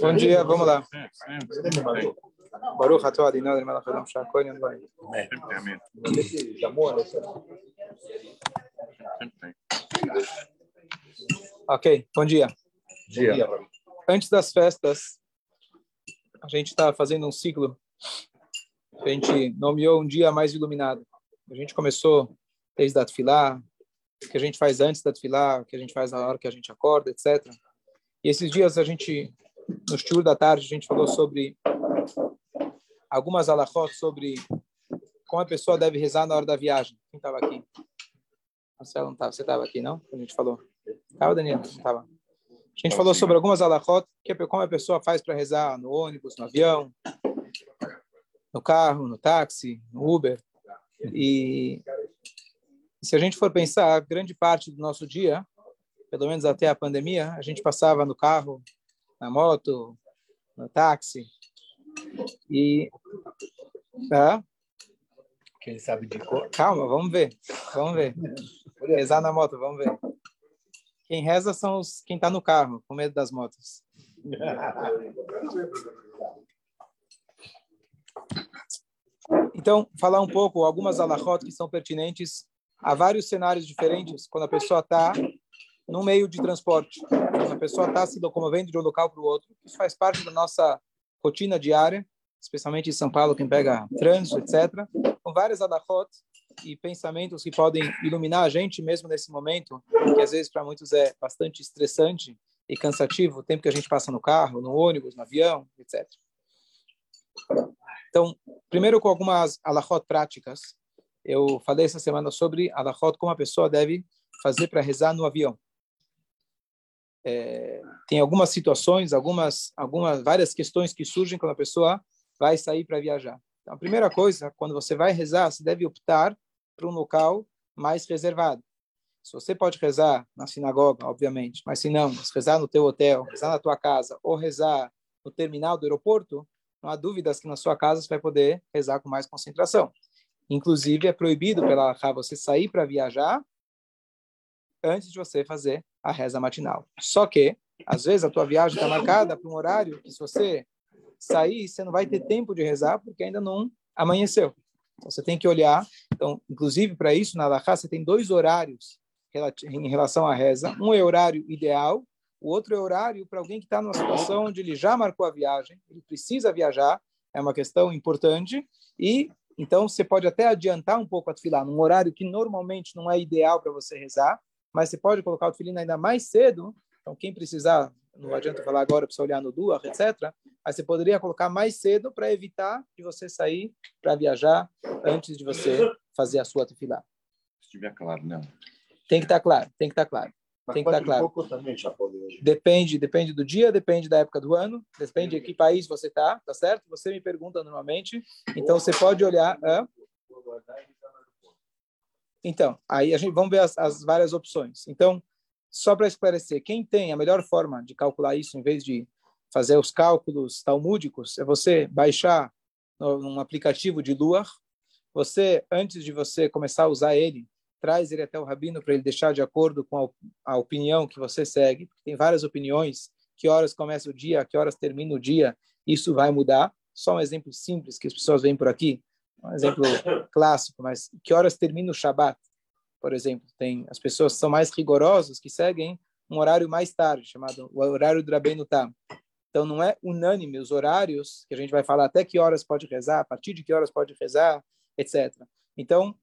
Bom dia, vamos lá. Baruch atah Adonai melech haolam shakol yom vai. Ok, bom dia. Dia. Antes das festas, a gente está fazendo um ciclo. A gente nomeou um dia mais iluminado. A gente começou desde a Tfilá, que a gente faz antes da Tfilá, o que a gente faz na hora que a gente acorda, etc. E esses dias a gente, no estudo da tarde, a gente falou sobre algumas alachot sobre como a pessoa deve rezar na hora da viagem. Quem estava aqui? Marcelo não estava. Você estava aqui, não? A gente falou. Estava, Daniel? Não estava. A gente falou sobre algumas alachot, que é como a pessoa faz para rezar no ônibus, no avião, no carro, no táxi, no Uber. E se a gente for pensar, grande parte do nosso dia, pelo menos até a pandemia, a gente passava no carro, na moto, no táxi. E. Tá? Quem sabe de cor? Calma, vamos ver. Vamos ver. Rezar na moto, vamos ver. Quem reza são os quem está no carro, com medo das motos. Então, falar um pouco algumas alahot que são pertinentes a vários cenários diferentes quando a pessoa está no meio de transporte. Quando a pessoa está se locomovendo de um local para o outro. Isso faz parte da nossa rotina diária, especialmente em São Paulo, quem pega trânsito, etc. Com várias alahot e pensamentos que podem iluminar a gente mesmo nesse momento, que às vezes para muitos é bastante estressante e cansativo, o tempo que a gente passa no carro, no ônibus, no avião, etc. Então, primeiro com algumas alahot práticas. Eu falei essa semana sobre alahot, como a pessoa deve fazer para rezar no avião. É, tem algumas situações, algumas, algumas, várias questões que surgem quando a pessoa vai sair para viajar. Então, a primeira coisa, quando você vai rezar, você deve optar por um local mais reservado. Se você pode rezar na sinagoga, obviamente, mas se não, se rezar no teu hotel, rezar na tua casa ou rezar no terminal do aeroporto, não há dúvidas que na sua casa você vai poder rezar com mais concentração. Inclusive, é proibido pela Alahá você sair para viajar antes de você fazer a reza matinal. Só que, às vezes, a tua viagem está marcada para um horário que se você sair, você não vai ter tempo de rezar porque ainda não amanheceu. Então, você tem que olhar. Então, inclusive, para isso, na Alahá, você tem dois horários em relação à reza. Um é horário ideal, o outro é horário para alguém que está numa situação onde ele já marcou a viagem, ele precisa viajar, é uma questão importante, e então você pode até adiantar um pouco a tefilá, num horário que normalmente não é ideal para você rezar, mas você pode colocar o tefilin ainda mais cedo, então quem precisar, não adianta falar agora você olhar no duach, etc., mas você poderia colocar mais cedo para evitar de você sair para viajar antes de você fazer a sua tefilá. Se estiver claro, não. Tem que estar tá claro, tem que estar tá claro. Tem que estar claro. Depende, depende do dia, depende da época do ano, depende de que país você está, tá certo? Você me pergunta normalmente, então você pode olhar. Hã? Então, aí a gente vamos ver as, as várias opções. Então, só para esclarecer, quem tem a melhor forma de calcular isso, em vez de fazer os cálculos talmúdicos, é você baixar um aplicativo de Lua. Você, antes de você começar a usar ele, traz ele até o rabino para ele deixar de acordo com a, a opinião que você segue. Tem várias opiniões. Que horas começa o dia, que horas termina o dia, isso vai mudar. Só um exemplo simples que as pessoas veem por aqui um exemplo clássico, mas que horas termina o Shabat, por exemplo? Tem as pessoas são mais rigorosas que seguem um horário mais tarde, chamado o horário do Rabbeinu Tam. Então não é unânime os horários que a gente vai falar até que horas pode rezar, a partir de que horas pode rezar, etc. Então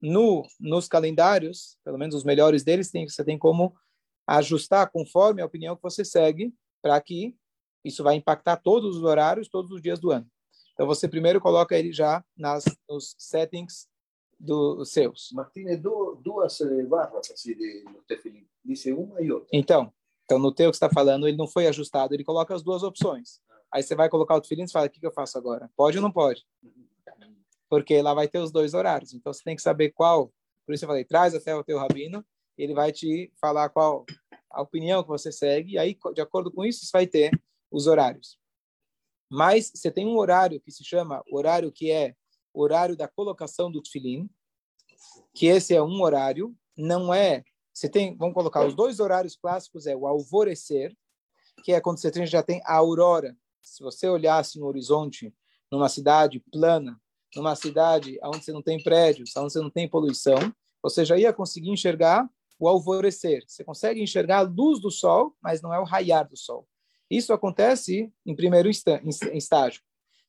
no nos calendários, pelo menos os melhores deles, tem, você tem como ajustar conforme a opinião que você segue, para que isso vai impactar todos os horários, todos os dias do ano. Então você primeiro coloca ele já nas nos settings dos seus. Tem duas barras assim de no tefilim. Dice uma e outra. Então, então no teu que está falando, ele não foi ajustado, ele coloca as duas opções. Aí você vai colocar o tefilim e fala, o que, que eu faço agora? Pode ou não pode? Porque lá vai ter os dois horários. Então você tem que saber qual. Por isso eu falei, traz até o teu rabino, ele vai te falar qual a opinião que você segue, e aí, de acordo com isso, você vai ter os horários. Mas você tem um horário que se chama horário que é horário da colocação do tefilim, que esse é um horário, não é você tem, vamos colocar, os dois horários clássicos é o alvorecer, que é quando você já tem a aurora. Se você olhasse no horizonte, numa cidade plana, numa cidade onde você não tem prédios, onde você não tem poluição, você já ia conseguir enxergar o alvorecer. Você consegue enxergar a luz do sol, mas não é o raiar do sol. Isso acontece em primeiro estágio.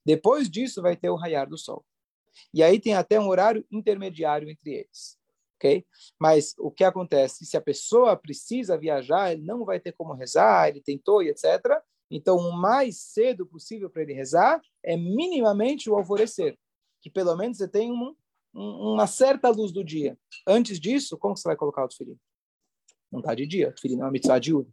Depois disso vai ter o raiar do sol. E aí tem até um horário intermediário entre eles. ok? Mas o que acontece? Se a pessoa precisa viajar, ele não vai ter como rezar, ele tentou e etc. Então, o mais cedo possível para ele rezar é minimamente o alvorecer, que pelo menos você tem um, um, uma certa luz do dia. Antes disso, como você vai colocar o tefilim? Não está de dia, o tefilim não é uma mitzvah diurna.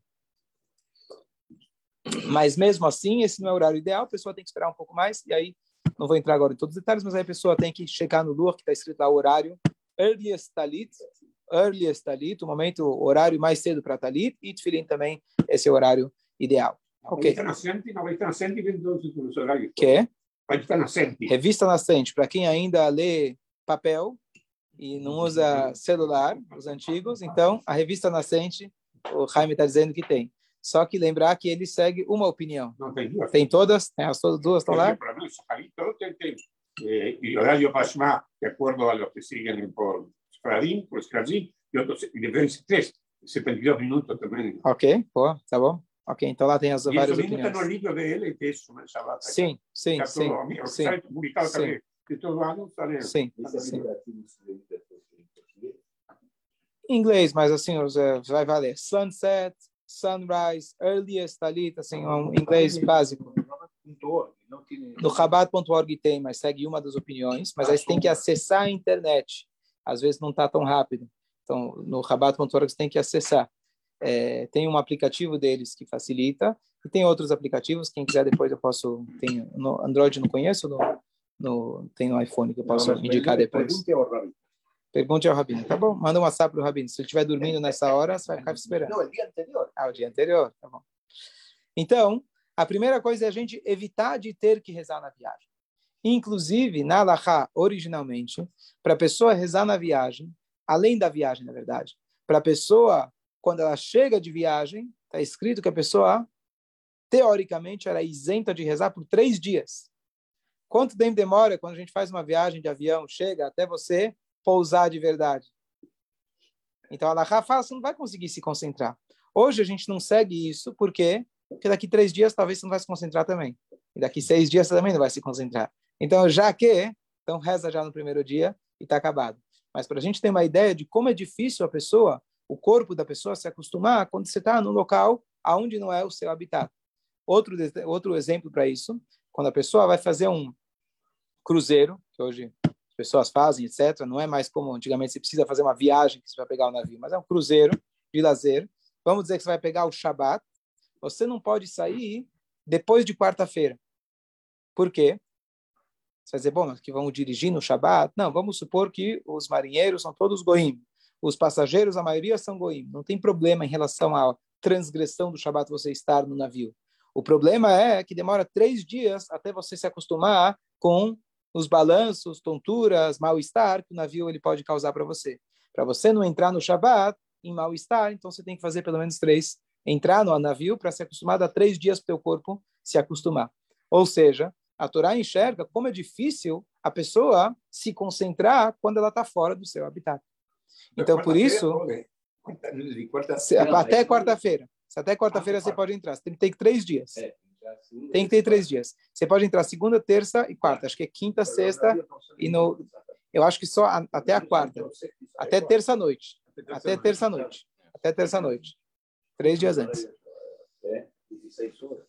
Mas mesmo assim, esse não é o horário ideal, a pessoa tem que esperar um pouco mais, e aí, não vou entrar agora em todos os detalhes, mas aí a pessoa tem que checar no Lua, que está escrito lá o horário, earliest talit, earliest talit, o momento, o horário mais cedo para talit, e tefilim também, esse é o horário ideal. Ok. Os horários. Que é? Revista Nascente. Revista Nascente, para quem ainda lê papel e não usa celular, os antigos, então a Revista Nascente, o Jaime está dizendo que tem. Só que lembrar que ele segue uma opinião. Não tem duas. Tem todas? Tem as todas duas estão lá? Para mí, Saharito tem, tem eh, el horario Pashma, de acuerdo a los que siguen por Sfaradim, por Skrazim, y otros, y deben ser tres, 72 minutos também. Ok, pô, tá bom. Ok, então lá tem as E várias isso opiniões. no livro dele, é né, Shabbat. Sim, sim, sim, sim, site publicado sim. também, de todo ano, está lendo. sim, sim. em inglês, mas assim, eh, vai valer. Sunset, sunrise, earliest, ali, assim, um inglês básico. No rabat.org tem, mas segue uma das opiniões, mas aí você tem que acessar a internet. Às vezes não está tão rápido. Então, no rabat.org você tem que acessar. É, tem um aplicativo deles que facilita, e tem outros aplicativos, quem quiser depois eu posso... Tem, no Android não conheço, no, no, tem no iPhone que eu posso Não, indicar depois. Pergunte ao Rabi. Pergunte ao Rabino, tá bom? Manda um WhatsApp pro Rabino. Se ele estiver dormindo nessa hora, você vai ficar esperando. Não, o dia anterior. Ah, o dia anterior, tá bom. Então, a primeira coisa é a gente evitar de ter que rezar na viagem. Inclusive, na Alahá, originalmente, para a pessoa rezar na viagem, além da viagem, na verdade, para a pessoa, quando ela chega de viagem, está escrito que a pessoa, teoricamente, era isenta de rezar por três dias. Quanto tempo demora quando a gente faz uma viagem de avião, chega até você pousar de verdade? Então, a você não vai conseguir se concentrar. Hoje a gente não segue isso, por quê? Porque daqui três dias talvez você não vai se concentrar também. E daqui seis dias você também não vai se concentrar. Então, já que, então reza já no primeiro dia e está acabado. Mas para a gente ter uma ideia de como é difícil a pessoa, o corpo da pessoa se acostumar quando você está num local aonde não é o seu habitat. Outro, outro exemplo para isso, quando a pessoa vai fazer um cruzeiro, que hoje as pessoas fazem, etc., não é mais como antigamente você precisa fazer uma viagem que você vai pegar o navio, mas é um cruzeiro de lazer. Vamos dizer que você vai pegar o Shabat, você não pode sair depois de quarta-feira. Por quê? Você vai dizer, bom, mas que vão dirigir no Shabat? Não, vamos supor que os marinheiros são todos goim. Os passageiros, a maioria são goim. Não tem problema em relação à transgressão do Shabat você estar no navio. O problema é que demora três dias até você se acostumar com os balanços, tonturas, mal-estar que o navio ele pode causar para você. Para você não entrar no Shabat em mal-estar, então você tem que fazer pelo menos três, entrar no navio para se acostumar a três dias para o teu corpo se acostumar. Ou seja, a Torá enxerga como é difícil a pessoa se concentrar quando ela está fora do seu habitat. Então, por isso, quarta se- até quarta-feira. Se até quarta-feira você pode entrar. Você tem que ter três dias. É, segunda- Tem que ter três dias. Você pode entrar segunda, terça e quarta. Acho que é quinta, sexta. e no- Eu acho que só a- até a quarta. Até terça-noite. Até terça-noite. Até terça-noite. Três dias antes. É, 16 horas.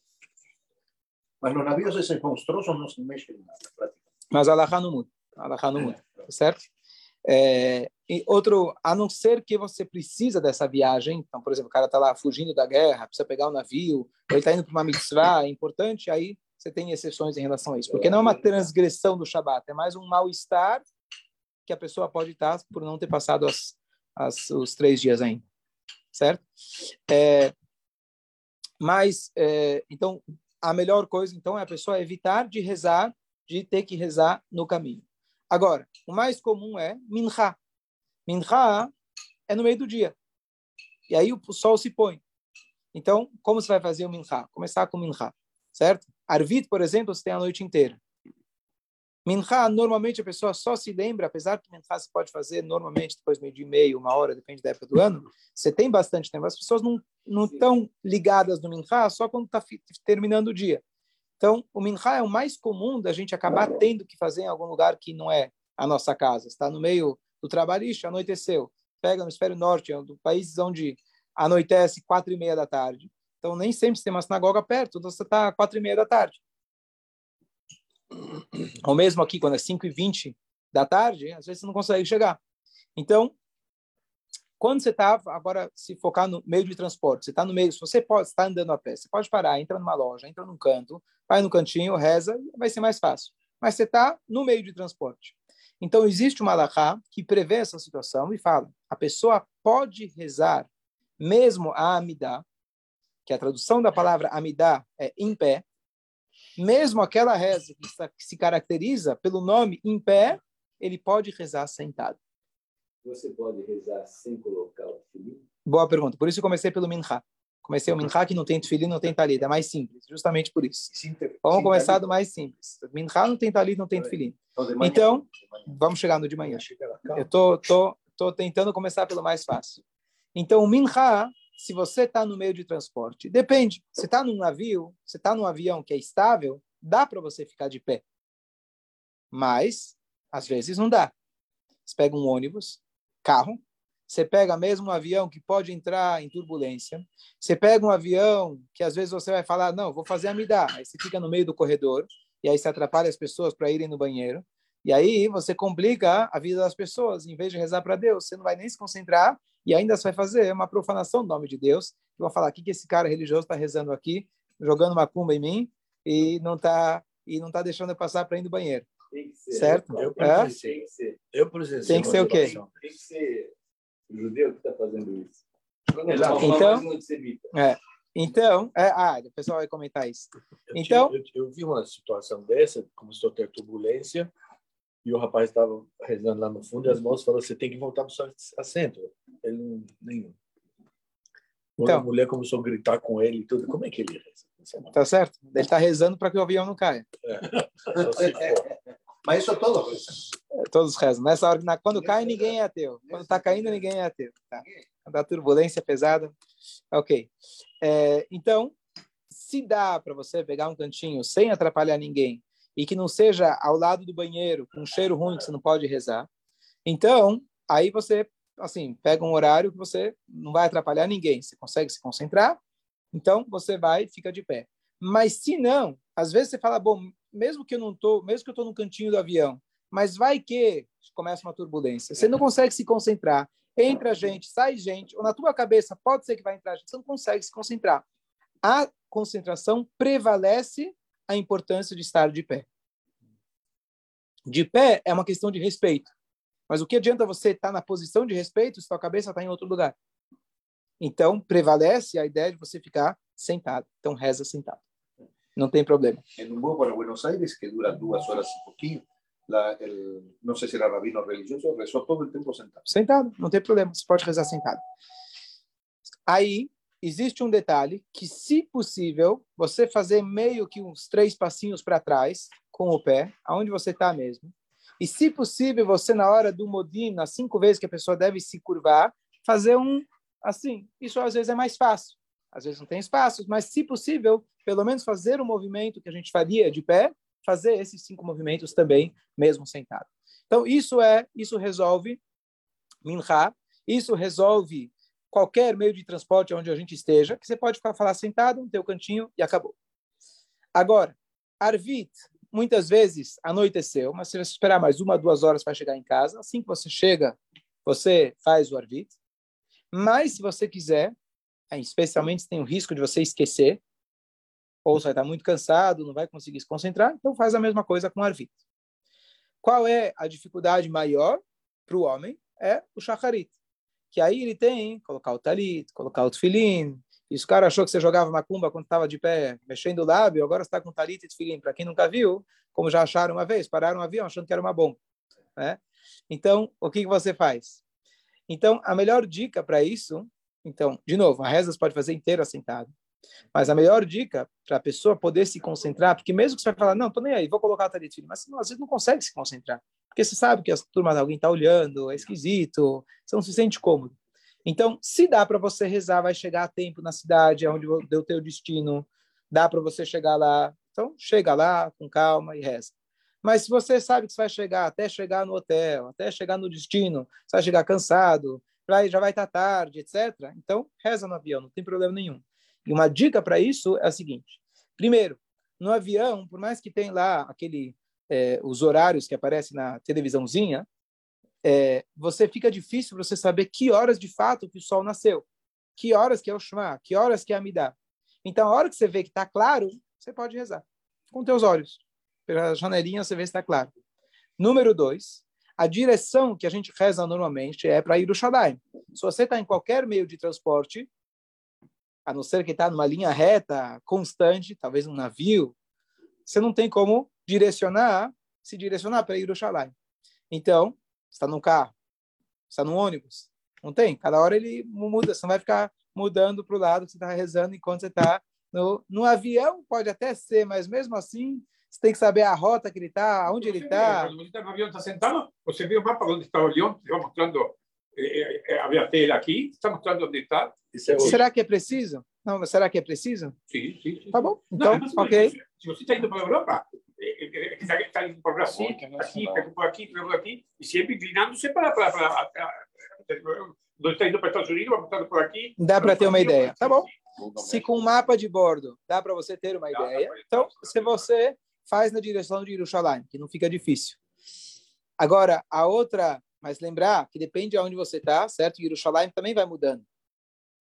Mas nos navios esses monstruosos não se mexem nada. Mas a Alahá não muda. A Alahá não muda. Tá certo? É, e outro, a não ser que você precisa dessa viagem, então, por exemplo, o cara está lá fugindo da guerra, precisa pegar o navio, ou ele está indo para uma mitzvah, é importante, aí você tem exceções em relação a isso. Porque não é uma transgressão do Shabat, é mais um mal-estar que a pessoa pode estar por não ter passado as, as, os três dias ainda. Certo? É, mas, é, então, a melhor coisa, então, é a pessoa evitar de rezar, de ter que rezar no caminho. Agora, o mais comum é mincha. Mincha é no meio do dia. e aí o sol se põe. Então, como você vai fazer o minha? Começar com minha, certo? Arvit, por exemplo, você tem a noite inteira. Minha, normalmente a pessoa só se lembra, apesar que minha se pode fazer normalmente depois meio dia e meio, uma hora, depende da época do ano. Você tem bastante tempo. As pessoas não não estão ligadas no minha só quando está terminando o dia. Então, o minha é o mais comum da gente acabar tendo que fazer em algum lugar que não é a nossa casa. Está no meio do trabalhista, anoiteceu. Pega no hemisfério norte, é um dos países onde anoitece quatro e meia da tarde. Então, nem sempre tem uma sinagoga perto, então você está quatro e meia da tarde. Ou mesmo aqui, quando é 5 e 20 da tarde, às vezes você não consegue chegar. Então, quando você está, agora, se focar no meio de transporte, você está no meio, se você pode estar andando a pé, você pode parar, entra numa loja, entra num canto, vai no cantinho, reza, vai ser mais fácil. Mas você está no meio de transporte. Então, existe uma alahá que prevê essa situação e fala, a pessoa pode rezar mesmo a amidá, que a tradução da palavra amidá é em pé, mesmo aquela reza que se caracteriza pelo nome em pé, ele pode rezar sentado. Você pode rezar sem colocar o tefilim? Boa pergunta. Por isso eu comecei pelo minha. Comecei o minha que não tem tefilim, não tem talida. É mais simples, justamente por isso. Vamos começar do mais simples. Minha não tem talida, não tem tefilim. Então, então vamos chegar no de manhã. Eu tô, tô, tô tentando começar pelo mais fácil. Então, o minha se você está no meio de transporte, depende. Você está num navio, você está num avião que é estável, dá para você ficar de pé. Mas, às vezes, não dá. Você pega um ônibus, carro, você pega mesmo um avião que pode entrar em turbulência, você pega um avião que às vezes você vai falar, não, vou fazer a midá, aí você fica no meio do corredor, e aí você atrapalha as pessoas para irem no banheiro, e aí você complica a vida das pessoas, em vez de rezar para Deus, você não vai nem se concentrar e ainda você vai fazer uma profanação do nome de Deus. E vai falar, o que, esse cara religioso está rezando aqui, jogando uma cumba em mim e não está e não tá deixando eu passar para ir no banheiro. Certo? Eu, é? Tem que ser. Eu Tem que ser o quê? Tem que ser o judeu que está fazendo isso. Então, é, então é, ah, o pessoal vai comentar isso. Eu então, eu, eu, vi uma situação dessa, como estou tendo turbulência, e o rapaz estava rezando lá no fundo, e as moças falaram: você tem que voltar para o seu assento. Ele não. Nenhum. Quando então, a mulher começou a gritar com ele e tudo, como é que ele reza? Tá certo? Ele está rezando para que o avião não caia. É. Mas isso é é, Todos rezam. Nessa hora, quando cai, ninguém é ateu. Quando está caindo, ninguém é ateu. Tá? Quando a turbulência é pesada. Ok. É, então, se dá para você pegar um cantinho sem atrapalhar ninguém e que não seja ao lado do banheiro, com um cheiro ruim que você não pode rezar, então, aí você assim, pega um horário que você não vai atrapalhar ninguém, você consegue se concentrar, então você vai e fica de pé. Mas se não, às vezes você fala, bom, mesmo que eu não tô, mesmo que eu tô no cantinho do avião, mas vai que começa uma turbulência, você não consegue se concentrar, entra gente, sai gente, ou na tua cabeça pode ser que vai entrar gente, você não consegue se concentrar. A concentração prevalece a importância de estar de pé. De pé é uma questão de respeito. Mas o que adianta você estar na posição de respeito se sua cabeça está em outro lugar? Então, prevalece a ideia de você ficar sentado. Então, reza sentado. Não tem problema. Em um voo para Buenos Aires, que dura duas horas e pouquinho, la, el, não sei se era rabino religioso, rezou todo o tempo sentado. Sentado, não tem problema. Você pode rezar sentado. Aí, existe um detalhe que, se possível, você fazer meio que uns três passinhos para trás com o pé, aonde você está mesmo, e, se possível, você, na hora do modim, nas cinco vezes que a pessoa deve se curvar, fazer um assim. Isso, às vezes, é mais fácil. Às vezes não tem espaços, mas, se possível, pelo menos fazer o movimento que a gente faria de pé, fazer esses cinco movimentos também, mesmo sentado. Então, isso é, isso resolve minha, isso resolve qualquer meio de transporte onde a gente esteja, que você pode ficar falar sentado no teu cantinho e acabou. Agora, Arvit, muitas vezes anoiteceu, mas se você esperar mais uma, duas horas para chegar em casa, assim que você chega, você faz o arvit. Mas se você quiser, especialmente se tem o risco de você esquecer, ou você vai estar muito cansado, não vai conseguir se concentrar, então faz a mesma coisa com o arvit. Qual é a dificuldade maior para o homem? É o shacharit. Que aí ele tem colocar o talit, colocar o tefilim, e cara achou que você jogava macumba quando estava de pé, mexendo o lábio, agora está com talit e tefilim. Para quem nunca viu, como já acharam uma vez, pararam um avião achando que era uma bomba. Né? Então, o que, que você faz? Então, a melhor dica para isso Então, de novo, a reza você pode fazer inteira sentado. Mas a melhor dica para a pessoa poder se concentrar, porque mesmo que você vai falar, não, tô nem aí, vou colocar o talit mas não, às vezes não consegue se concentrar. Porque você sabe que a turma de alguém está olhando, é esquisito, você não se sente cômodo. Então, se dá para você rezar, vai chegar a tempo na cidade, onde deu teu destino, dá para você chegar lá. Então, chega lá com calma e reza. Mas se você sabe que você vai chegar até chegar no hotel, até chegar no destino, você vai chegar cansado, já vai estar tarde, etc. Então, reza no avião, não tem problema nenhum. E uma dica para isso é a seguinte: primeiro, no avião, por mais que tenha lá aquele é, os horários que aparecem na televisãozinha, é, você fica difícil você saber que horas de fato que o sol nasceu, que horas que é o Shema, que horas que é a Midah. Então, a hora que você vê que está claro, você pode rezar com teus olhos. Pela janelinha você vê se está claro. Número dois, a direção que a gente reza normalmente é para ir Shaddai. Se você está em qualquer meio de transporte, a não ser que está numa linha reta, constante, talvez um navio, você não tem como direcionar, se direcionar para Yerushalayim. Então, está no carro, está no ônibus, não tem. Cada hora ele muda, você não vai ficar mudando para o lado que você está rezando enquanto você está no, no avião, pode até ser, mas mesmo assim, você tem que saber a rota que ele está, onde ele está. Quando você está no avião, está sentado, você vê o mapa onde está o avião, você vai mostrando eh, eh, a tela aqui, está mostrando onde está. Será que é preciso? Não, mas será que é preciso? Sim, sim. sim. Tá bom, então, não, ok. Se você está indo para a Europa, está indo para o Brasil, aqui, por aqui, por aqui, e sempre inclinando-se para, para, para, para está indo para os Estados Unidos, vai por aqui. Dá para ter uma ideia. Tá bom. Se com o mapa de bordo dá para você ter uma ideia, então se você faz na direção de Jerusalém, que não fica difícil. Agora, a outra, mas lembrar que depende de onde você está, certo? Jerusalém também vai mudando.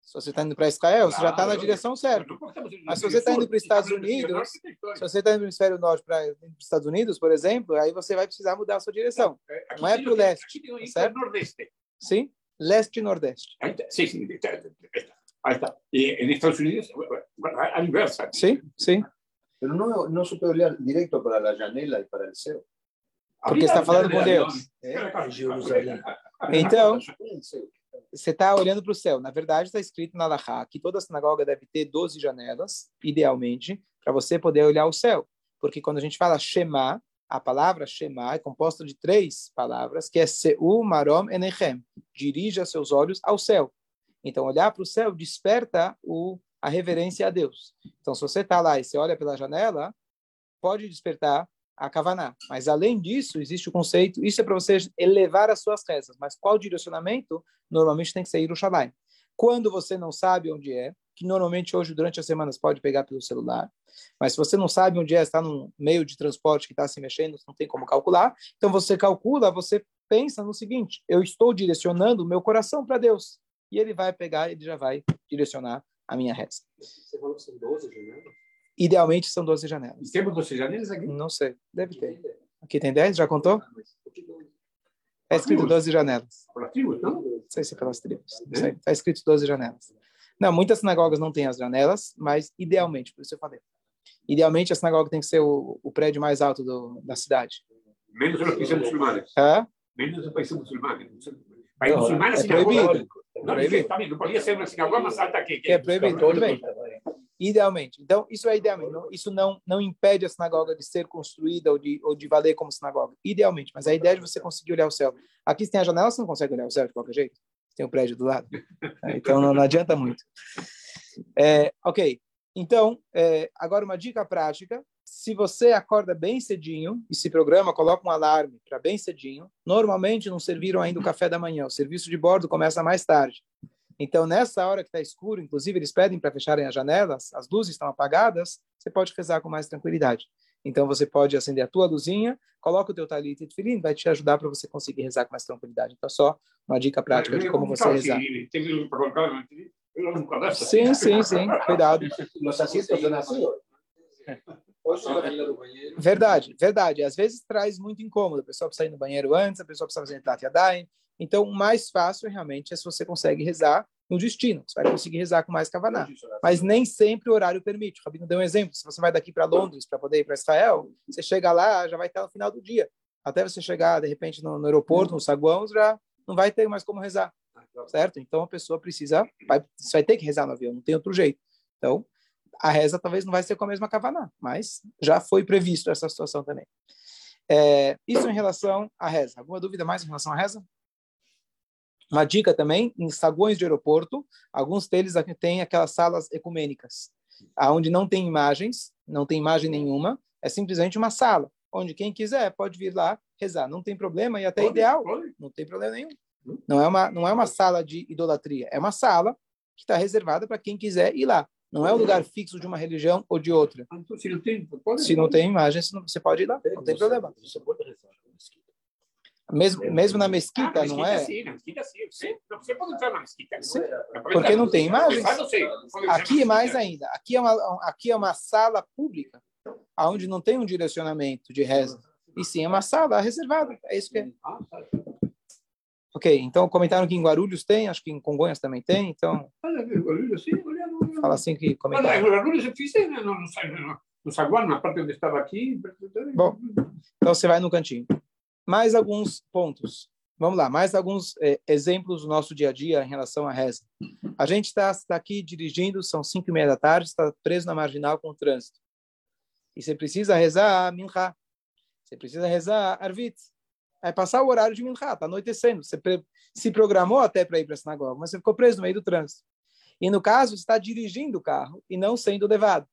Se você está indo para Israel, você já está na direção certa. Mas se você está indo para os Estados Unidos, se você está indo para o hemisfério norte para os Estados Unidos, por exemplo, aí você vai precisar mudar a sua direção. Não é para o leste, certo? Sim, leste e nordeste. Sim, sim. Ahí está. Y en Estados Unidos, a inversa. Sí, sí. Pero no, no se puede olhar directo para la janela y para el céu. Porque está falando com Deus. É, Jerusalém. Então, você está olhando para o céu. Na verdade, está escrito na Lahá que toda sinagoga deve ter 12 janelas, idealmente, para você poder olhar o céu. Porque quando a gente fala Shema, a palavra Shema é composta de três palavras, que é Seu, Marom, Enechem. Dirija seus olhos ao céu. Então, olhar para o céu desperta o, a reverência a Deus. Então, se você está lá e você olha pela janela, pode despertar a Kavaná. Mas, além disso, existe o conceito, isso é para você elevar as suas rezas. Mas qual direcionamento? Normalmente tem que ser Yerushalayim. Quando você não sabe onde é, que normalmente hoje, durante as semanas, pode pegar pelo celular, mas se você não sabe onde é, está num meio de transporte que está se mexendo, não tem como calcular, então você calcula, você pensa no seguinte, eu estou direcionando o meu coração para Deus. E ele vai pegar, ele já vai direcionar a minha reza. Você falou que são 12 janelas? Idealmente são 12 janelas. Temos 12 janelas aqui? Não sei, deve ter. Aqui tem 10, já contou? Está escrito 12 janelas. Pelas tribos, não? Não sei se é pelas tribos. Não sei. Está escrito 12 janelas. Não, muitas sinagogas não têm as janelas, mas idealmente, por isso eu falei. Idealmente a sinagoga tem que ser o, o prédio mais alto do, da cidade. Menos os países muçulmanos. É? Menos os países muçulmanos. País muçulmano, a sinagoga... proibido. Não, também, não podia ser uma sinagoga mais alta que... Que é proibido, tudo bem. Idealmente. Então, isso é idealmente. Não, isso não, não impede a sinagoga de ser construída ou de, ou de valer como sinagoga. Idealmente. Mas a ideia é de você conseguir olhar o céu. Aqui, se tem a janela, você não consegue olhar o céu de qualquer jeito. Tem o um prédio do lado. Então, não, não adianta muito. É, ok. Então, é, agora uma dica prática. Se você acorda bem cedinho e se programa, coloca um alarme para bem cedinho. Normalmente não serviram ainda o café da manhã. O serviço de bordo começa mais tarde. Então, nessa hora que está escuro, inclusive eles pedem para fecharem as janelas, as luzes estão apagadas, você pode rezar com mais tranquilidade. Então, você pode acender a tua luzinha, coloca o teu talit e tefilim, vai te ajudar para você conseguir rezar com mais tranquilidade. Então, só uma dica prática de como você rezar. Sim, sim, sim. Cuidado. Verdade, verdade. Às vezes traz muito incômodo. A pessoa precisa ir no banheiro antes, a pessoa precisa fazer Yadayim. Então, o mais fácil realmente é se você consegue rezar no destino. Você vai conseguir rezar com mais kavaná. Mas nem sempre o horário permite. O Rabino deu um exemplo. Se você vai daqui para Londres para poder ir para Israel, você chega lá, já vai estar no final do dia. Até você chegar, de repente, no, no aeroporto, no saguão, já não vai ter mais como rezar. certo? Então a pessoa precisa, vai, você vai ter que rezar no avião, não tem outro jeito. Então, a reza talvez não vai ser com a mesma kavaná, mas já foi previsto essa situação também. É, isso em relação à reza. Alguma dúvida mais em relação à reza? Uma dica também, em saguões de aeroporto, alguns deles têm aquelas salas ecumênicas, aonde não tem imagens, não tem imagem nenhuma, é simplesmente uma sala, onde quem quiser pode vir lá rezar. Não tem problema e até pode, ideal, pode. não tem problema nenhum. Não é uma não é uma sala de idolatria, é uma sala que está reservada para quem quiser ir lá. Não é um lugar fixo de uma religião ou de outra. Ah, então, se não tem, se não tem imagem, você pode ir lá, não tem problema. Você pode rezar na mesquita. Mesmo, mesmo na mesquita, ah, não é? Sim, na mesquita sim. Você pode entrar na mesquita. Sim. Porque não tem imagens. Aqui mais ainda. Aqui é uma, aqui é uma sala pública, onde não tem um direcionamento de reza. E sim, é uma sala reservada. É isso que é. Ah, tá. Ok, então comentaram que em Guarulhos tem, acho que em Congonhas também tem, então... Guarulhos, sim, Fala assim que comentaram. Em Guarulhos eu fiz no, no, no saguão, na parte onde estava aqui. Bom, então você vai no cantinho. Mais alguns pontos. Vamos lá, mais alguns é, exemplos do nosso dia a dia em relação à reza. A gente está tá aqui dirigindo, são cinco e meia da tarde, está preso na marginal com o trânsito. E você precisa rezar Minha. Você precisa rezar Arvit. É passar o horário de Minha, está anoitecendo. Você se programou até para ir para a sinagoga, mas você ficou preso no meio do trânsito. E no caso, está dirigindo o carro e não sendo levado.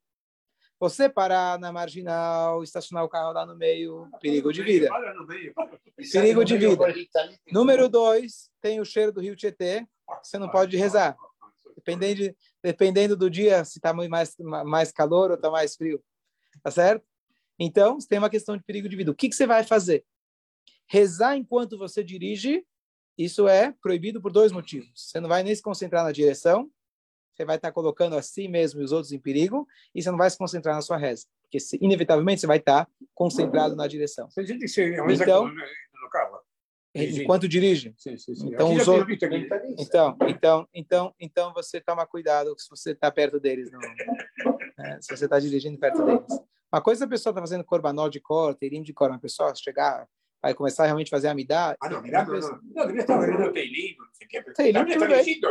Você parar na marginal, estacionar o carro lá no meio, perigo de vida. Perigo de vida. Número dois, tem o cheiro do rio Tietê, você não pode rezar. Dependendo, dependendo do dia, se está mais, mais calor ou está mais frio. Tá certo? Então, tem uma questão de perigo de vida. O que, que você vai fazer? Rezar enquanto você dirige, isso é proibido por dois motivos. Você não vai nem se concentrar na direção, você vai estar colocando a si mesmo e os outros em perigo, e você não vai se concentrar na sua reza, porque inevitavelmente você vai estar concentrado na direção. Você tem que ser então, no carro. Enquanto dirige. Sim, sim, sim. Então, os outros... então, então, então, então você toma cuidado se você está perto deles, não. É, se você está dirigindo perto deles. Uma coisa a pessoa está fazendo corbanol de cor, terim de cor, uma pessoa chegar, vai começar a realmente fazer a amidá. Ah, não, amidá não, não. Não, estar fazendo teilim, não sei o que. Teilim, tudo bem.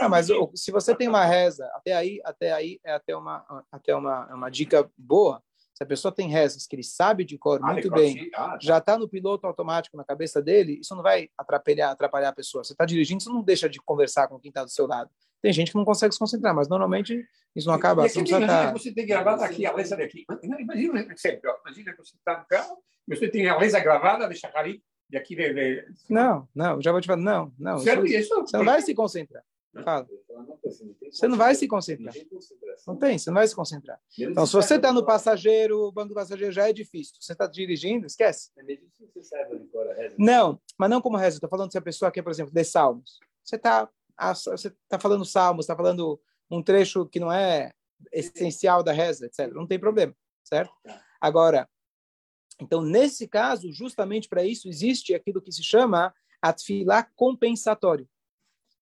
Não, mas se você tem uma reza, até aí, até aí é até uma, até uma, uma dica boa. Se a pessoa tem rezas que ele sabe de cor ah, muito bem, ah, tá. já está no piloto automático na cabeça dele, isso não vai atrapalhar, atrapalhar a pessoa. Você está dirigindo, você não deixa de conversar com quem está do seu lado. Tem gente que não consegue se concentrar, mas normalmente isso não acaba. Você, tem, tá... você tem gravado aqui a letra daqui. Imagina, imagina que você está no carro, você tem a letra gravada de Shacharit, de aqui de, de... Não, não, já vou te falar, não, não. Certo, isso, isso, você não vai se concentrar. Fala. Você não vai se concentrar. Não tem, você não vai se concentrar. Então, se você está no passageiro, o banco do passageiro já é difícil. Você está dirigindo, esquece. Não, mas não como reza. Estou falando se a pessoa quer, por exemplo, de salmos. Você está você está falando salmos, está falando um trecho que não é essencial da reza, etc. Não tem problema, certo? Agora, então, nesse caso, justamente para isso, existe aquilo que se chama atfilá compensatório,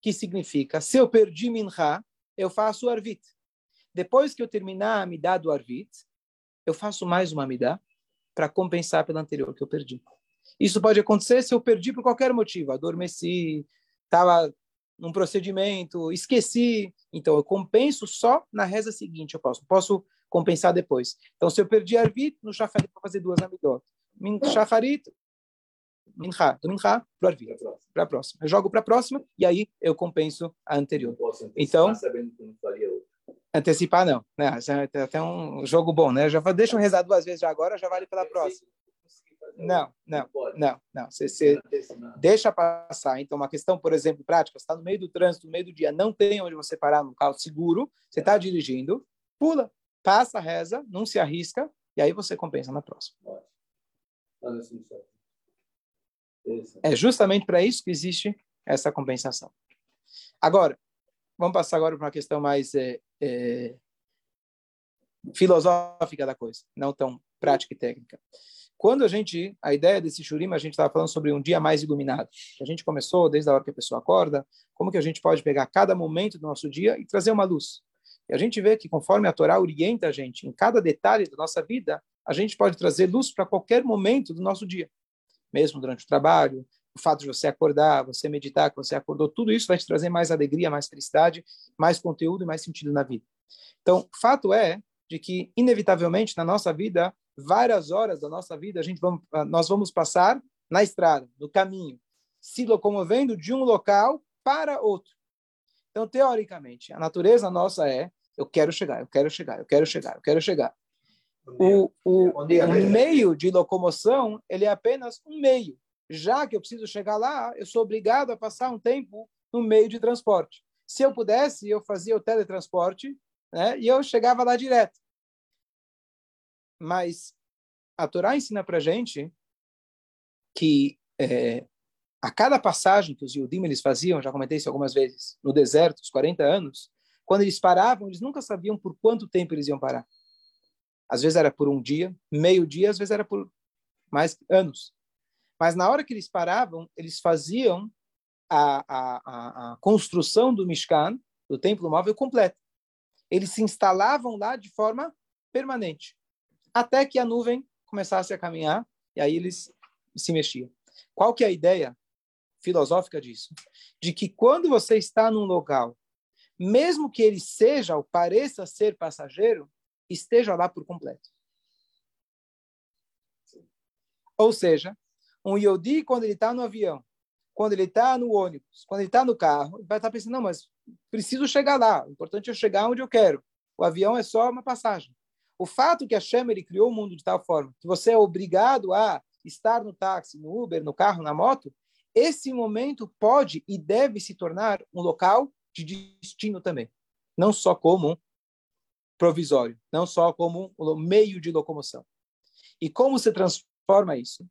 que significa, se eu perdi minha, eu faço arvit. Depois que eu terminar a amidá do arvit, eu faço mais uma amidá para compensar pela anterior que eu perdi. Isso pode acontecer se eu perdi por qualquer motivo, adormeci, estava num procedimento, esqueci. Então, eu compenso só na reza seguinte, eu posso. Posso compensar depois. Então, se eu perdi Arvit, no Shacharit, vou fazer duas Amidot. Min Shacharit, Minha, do Minha para Arvit, para a próxima. Eu jogo para a próxima e aí eu compenso a anterior. Então, antecipar não, né? É até um jogo bom, né? Já deixa eu rezar duas vezes já agora, já vale pela próxima. Não, não, não, não. Você, você deixa passar. Então, uma questão, por exemplo, prática, você está no meio do trânsito, no meio do dia, não tem onde você parar no carro seguro, você está dirigindo, pula, passa, reza, não se arrisca, e aí você compensa na próxima. É justamente para isso que existe essa compensação. Agora, vamos passar agora para uma questão mais é, é, filosófica da coisa, não tão prática e técnica. Quando a gente, a ideia desse shurim, a gente estava falando sobre um dia mais iluminado. A gente começou desde a hora que a pessoa acorda, como que a gente pode pegar cada momento do nosso dia e trazer uma luz. E a gente vê que conforme a Torá orienta a gente em cada detalhe da nossa vida, a gente pode trazer luz para qualquer momento do nosso dia. Mesmo durante o trabalho, o fato de você acordar, você meditar, que você acordou, tudo isso vai te trazer mais alegria, mais felicidade, mais conteúdo e mais sentido na vida. Então, fato é de que, inevitavelmente, na nossa vida, várias horas da nossa vida, a gente vamos, nós vamos passar na estrada, no caminho, se locomovendo de um local para outro. Então, teoricamente, a natureza nossa é: eu quero chegar, eu quero chegar, eu quero chegar, eu quero chegar. O, o, o meio de locomoção ele é apenas um meio. Já que eu preciso chegar lá, eu sou obrigado a passar um tempo no meio de transporte. Se eu pudesse, eu fazia o teletransporte né, e eu chegava lá direto. Mas a Torá ensina para gente que é, a cada passagem que os Yudim eles faziam, já comentei isso algumas vezes, no deserto, os 40 anos, quando eles paravam, eles nunca sabiam por quanto tempo eles iam parar. Às vezes era por um dia, meio dia, às vezes era por mais anos. Mas na hora que eles paravam, eles faziam a, a, a, construção do Mishkan, do templo móvel, completo. Eles se instalavam lá de forma permanente, até que a nuvem começasse a caminhar, e aí eles se mexiam. Qual que é a ideia filosófica disso, de que quando você está num local, mesmo que ele seja ou pareça ser passageiro, esteja lá por completo. Ou seja, um Yodi, quando ele está no avião, quando ele está no ônibus, quando ele está no carro, ele vai estar tá pensando, não, mas preciso chegar lá, o importante é chegar onde eu quero. O avião é só uma passagem. O fato que a Shem ele criou o mundo de tal forma que você é obrigado a estar no táxi, no Uber, no carro, na moto, esse momento pode e deve se tornar um local de destino também, não só como provisório, não só como um meio de locomoção. E como se transforma isso?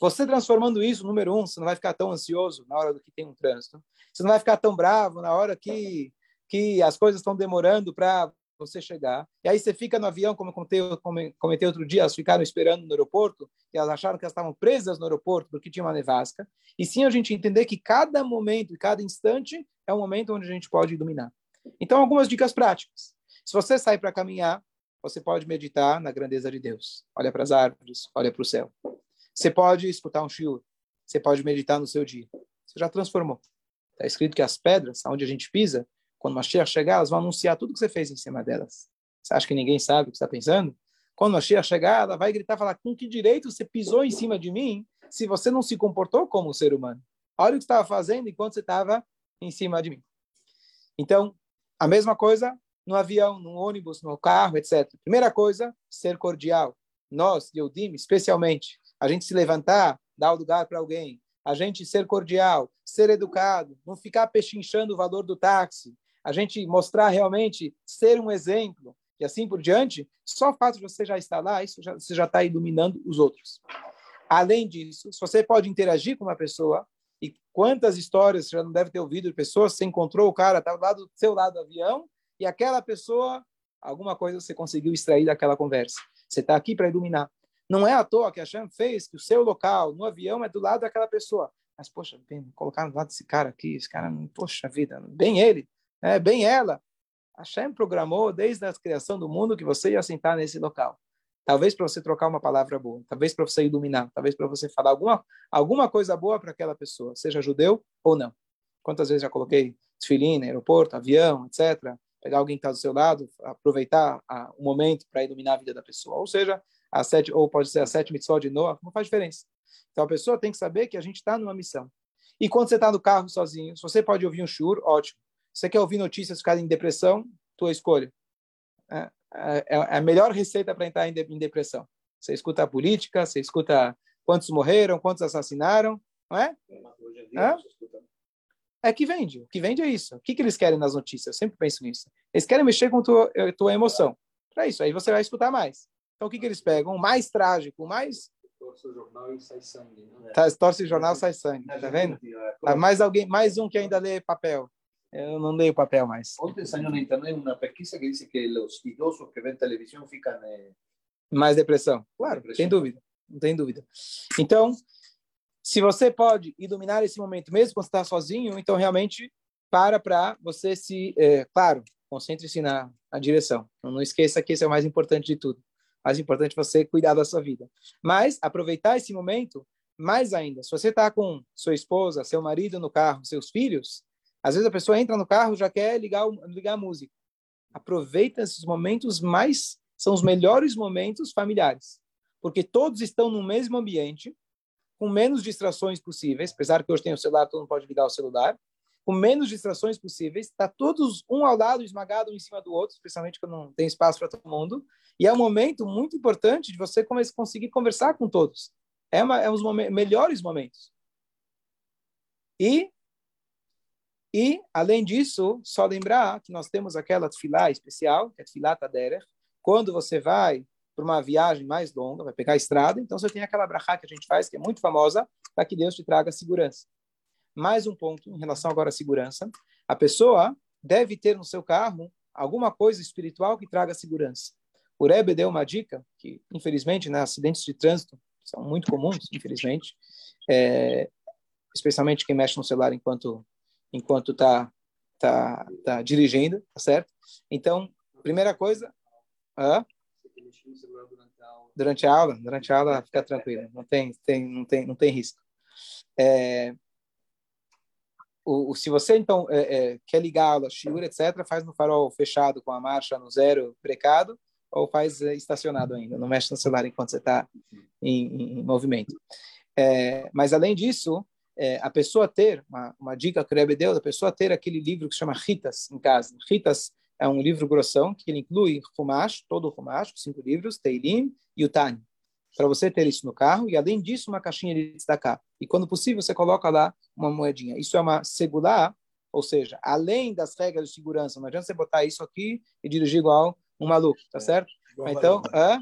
Você transformando isso, número um, você não vai ficar tão ansioso na hora do que tem um trânsito, você não vai ficar tão bravo na hora que que as coisas estão demorando para você chegar. E aí você fica no avião, como eu comentei, como comentei outro dia, elas ficaram esperando no aeroporto, e elas acharam que elas estavam presas no aeroporto porque tinha uma nevasca. E sim a gente entender que cada momento e cada instante é um momento onde a gente pode dominar. Então, algumas dicas práticas. Se você sai para caminhar, você pode meditar na grandeza de Deus. Olha para as árvores, olha para o céu. Você pode escutar um shiur. Você pode meditar no seu dia. Você já transformou. Está escrito que as pedras, onde a gente pisa, quando Mashiach chegar, elas vão anunciar tudo que você fez em cima delas. Você acha que ninguém sabe o que está pensando? Quando Mashiach chegar, ela vai gritar, falar, com que direito você pisou em cima de mim se você não se comportou como um ser humano? Olha o que estava fazendo enquanto você estava em cima de mim. Então, a mesma coisa no avião, no ônibus, no carro, etc. Primeira coisa, ser cordial. Nós, Yodim, especialmente, a gente se levantar, dar o lugar para alguém, a gente ser cordial, ser educado, não ficar pechinchando o valor do táxi, a gente mostrar realmente ser um exemplo e assim por diante, só o fato de você já estar lá, isso já, você já está iluminando os outros. Além disso, se você pode interagir com uma pessoa, e quantas histórias você já não deve ter ouvido de pessoas, você encontrou o cara, estava lá do seu lado do avião, e aquela pessoa, alguma coisa você conseguiu extrair daquela conversa. Você está aqui para iluminar. Não é à toa que a Shem fez que o seu local no avião é do lado daquela pessoa. Mas, poxa, bem, colocar do lado desse cara aqui, esse cara, poxa vida, bem ele, é, bem ela. A Shem programou desde a criação do mundo que você ia sentar nesse local. Talvez para você trocar uma palavra boa, talvez para você iluminar, talvez para você falar alguma, alguma coisa boa para aquela pessoa, seja judeu ou não. Quantas vezes já coloquei desfiline, aeroporto, avião, etc. Pegar alguém que está do seu lado, aproveitar a, o momento para iluminar a vida da pessoa. Ou seja, a sete, ou pode ser a sete mitzvot de Noah, não faz diferença. Então a pessoa tem que saber que a gente está numa missão. E quando você está no carro sozinho, se você pode ouvir um shur, ótimo. Você quer ouvir notícias, ficar em depressão? Tua escolha. É, é, é a melhor receita para entrar em, de, em depressão. Você escuta a política, você escuta quantos morreram, quantos assassinaram, não é? É que vende. O que vende é isso. O que, que eles querem nas notícias? Eu sempre penso nisso. Eles querem mexer com tua, eh, tua emoção. Para isso, aí você vai escutar mais. Então, o que, que eles pegam? O mais trágico, o mais... Torce o jornal e sai sangue. Né? Tá, torce o jornal sai sangue. Tá vendo? Ah, mais, alguém, mais um que ainda lê papel. Eu não leio papel mais. Ontem saiu na internet uma pesquisa que diz que os idosos que veem televisão ficam... Eh... Mais depressão. Claro, depressão. sem dúvida. Não tem dúvida. Então, se você pode iluminar esse momento, mesmo quando está sozinho, então realmente para para você se... É, claro, concentre-se na, na direção. Não, não esqueça que esse é o mais importante de tudo. Mais importante é você cuidar da sua vida. Mas aproveitar esse momento mais ainda, se você está com sua esposa, seu marido no carro, seus filhos, às vezes a pessoa entra no carro já quer ligar, ligar a música. Aproveita esses momentos mais, são os melhores momentos familiares, porque todos estão no mesmo ambiente, com menos distrações possíveis, apesar que hoje tem o celular, todo mundo pode ligar o celular, com menos distrações possíveis, está todos um ao lado, esmagado um em cima do outro, especialmente quando não tem espaço para todo mundo, e é um momento muito importante de você conseguir conversar com todos. É, uma, é um dos melhores momentos. E, e, além disso, só lembrar que nós temos aquela tefilá especial, que é tefilá Taderer, quando você vai para uma viagem mais longa, vai pegar a estrada, então você tem aquela brachá que a gente faz, que é muito famosa, para que Deus te traga segurança. Mais um ponto em relação agora à segurança. A pessoa deve ter no seu carro alguma coisa espiritual que traga segurança. O Rebbe deu uma dica, que infelizmente, né, acidentes de trânsito são muito comuns, infelizmente, é, especialmente quem mexe no celular enquanto enquanto está tá, tá dirigindo, tá certo? Então, primeira coisa, durante a aula, durante a aula, fica tranquilo, não tem, tem, não tem, não tem risco. É, o, o, se você então é, é, quer ligar a aula, shiur, etc., faz no farol fechado com a marcha no zero precado ou faz é, estacionado ainda, não mexe no celular enquanto você está em, em, movimento. É, mas além disso, é, a pessoa ter uma, uma dica que o Rebbe deu, a pessoa ter aquele livro que se chama Ritas em casa. Ritas é um livro grossão que inclui Fumash, todo o Fumash, cinco livros, Teilim e o Tani para você ter isso no carro e além disso uma caixinha de destacar e quando possível você coloca lá uma moedinha isso é uma segurar ou seja além das regras de segurança não adianta você botar isso aqui e dirigir igual um maluco tá é, certo então é?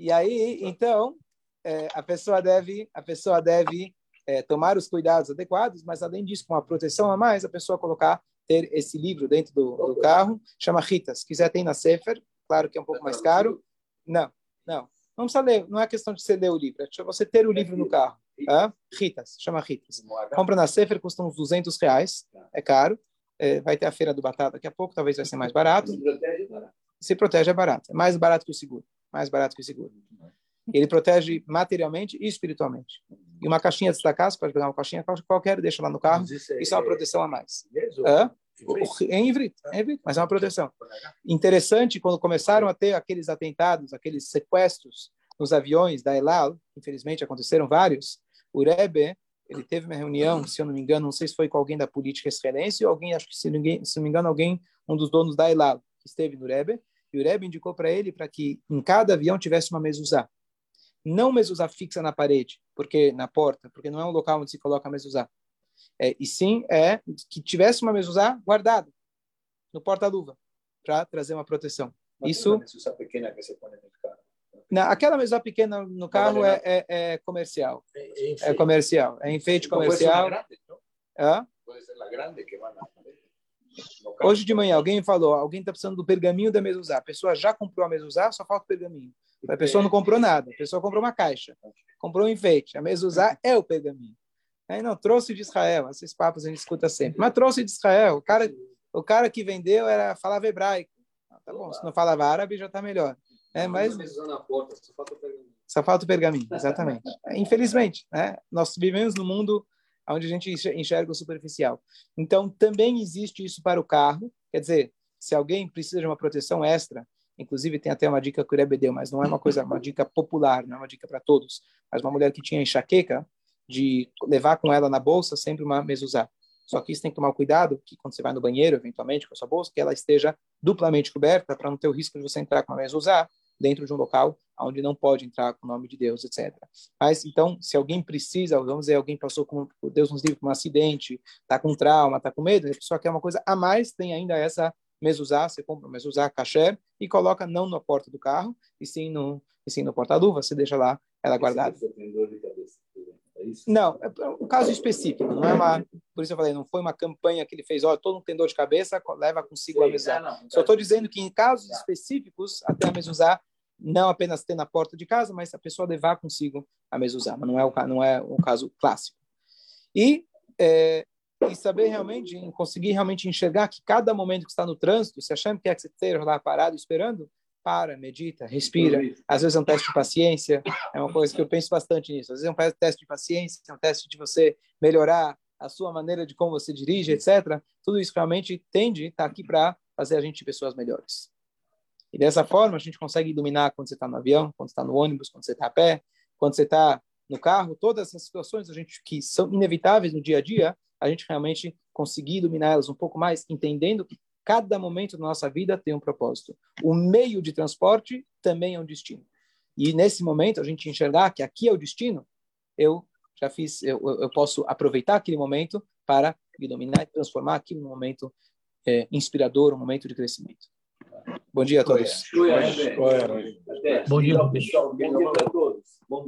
e aí então é, a pessoa deve a pessoa deve é, tomar os cuidados adequados mas além disso com a proteção a mais a pessoa colocar ter esse livro dentro do, do carro chama Ritas se quiser tem na Sefer claro que é um pouco mais caro não não não precisa ler, não é questão de você ler o livro, é você ter o livro no carro. É? Ritas, chama Ritas. Compra na Sefer, custa uns 200 reais, é caro. É, vai ter a feira do batata daqui a pouco, talvez vai ser mais barato. Se protege, é barato. É mais barato que o seguro. Mais barato que o seguro. Ele protege materialmente e espiritualmente. E uma caixinha de destacar, você pode pegar uma caixinha qualquer, deixa lá no carro. Isso é uma proteção a mais. É? Em ivrit, mas é uma proteção. Interessante, quando começaram a ter aqueles atentados, aqueles sequestros nos aviões da Elal, infelizmente aconteceram vários, o Rebbe, ele teve uma reunião, se eu não me engano, não sei se foi com alguém da política israelense ou alguém, acho que se, ninguém, se não me engano, alguém, um dos donos da Elal, que esteve no Rebbe, e o Rebbe indicou para ele para que em cada avião tivesse uma mezuzá. Não mezuzá fixa na parede, porque na porta, porque não é um local onde se coloca a mezuzá é, e sim é que tivesse uma mezuzá guardada no porta-luva para trazer uma proteção. Mas Isso. Mezuzá pequena que você põe no carro. Não, aquela mezuzá pequena no carro é, é, é, comercial. É, é, é comercial. É enfeite comercial. Pode ser grande que vai na Hoje de manhã alguém falou, alguém está precisando do pergaminho da mezuzá. A pessoa já comprou a mezuzá, só falta o pergaminho. A pessoa não comprou nada, a pessoa comprou uma caixa, comprou um enfeite. A mezuzá é o pergaminho. Aí não, trouxe de Israel, esses papos a gente escuta sempre. Mas trouxe de Israel, o cara, o cara que vendeu era falava hebraico. Ah, tá bom, se não falava árabe já está melhor. É, mas só falta o pergaminho, exatamente. Infelizmente, né? nós vivemos num mundo onde a gente enxerga o superficial. Então, também existe isso para o carro. Quer dizer, se alguém precisa de uma proteção extra, inclusive tem até uma dica que o Rebbe deu, mas não é uma coisa, uma dica popular, não é uma dica para todos. Mas uma mulher que tinha enxaqueca, de levar com ela na bolsa sempre uma mezuzá. Só que isso tem que tomar cuidado, que quando você vai no banheiro, eventualmente, com a sua bolsa, que ela esteja duplamente coberta para não ter o risco de você entrar com uma mezuzá dentro de um local onde não pode entrar com o nome de Deus, etc. Mas, então, se alguém precisa, vamos dizer, alguém passou com, Deus nos livre, com um acidente, está com trauma, está com medo, a pessoa quer uma coisa a mais, tem ainda essa mezuzá, você compra mezuzá kasher e coloca não na porta do carro, e sim no, e sim no porta-luva, você deixa lá ela guardada. É? Não, é um caso específico, não é uma. Por isso eu falei, não foi uma campanha que ele fez, olha, todo mundo tem dor de cabeça, leva consigo Sim, a mesa. Não, não, Só estou dizendo que em casos tá. específicos, até a mezuzá, não apenas ter na porta de casa, mas a pessoa levar consigo a mezuzá, mas não é o, não é o caso clássico. E, é, e saber realmente, conseguir realmente enxergar que cada momento que está no trânsito, se achando que é que você esteja lá parado esperando, para, medita, respira. Às vezes é um teste de paciência, é uma coisa que eu penso bastante nisso. Às vezes é um teste de paciência, é um teste de você melhorar a sua maneira de como você dirige, etc. Tudo isso realmente tende a estar aqui para fazer a gente pessoas melhores. E dessa forma a gente consegue dominar quando você está no avião, quando está no ônibus, quando você está a pé, quando você está no carro, todas essas situações a gente que são inevitáveis no dia a dia, a gente realmente conseguir dominá-las um pouco mais, entendendo que cada momento da nossa vida tem um propósito. O meio de transporte também é um destino. E nesse momento a gente enxergar que aqui é o destino, eu já fiz, eu, eu posso aproveitar aquele momento para me dominar e transformar aquilo num momento é, inspirador, um momento de crescimento. Bom dia a todos. Bom dia, pessoal. Bom dia a todos. Bom dia.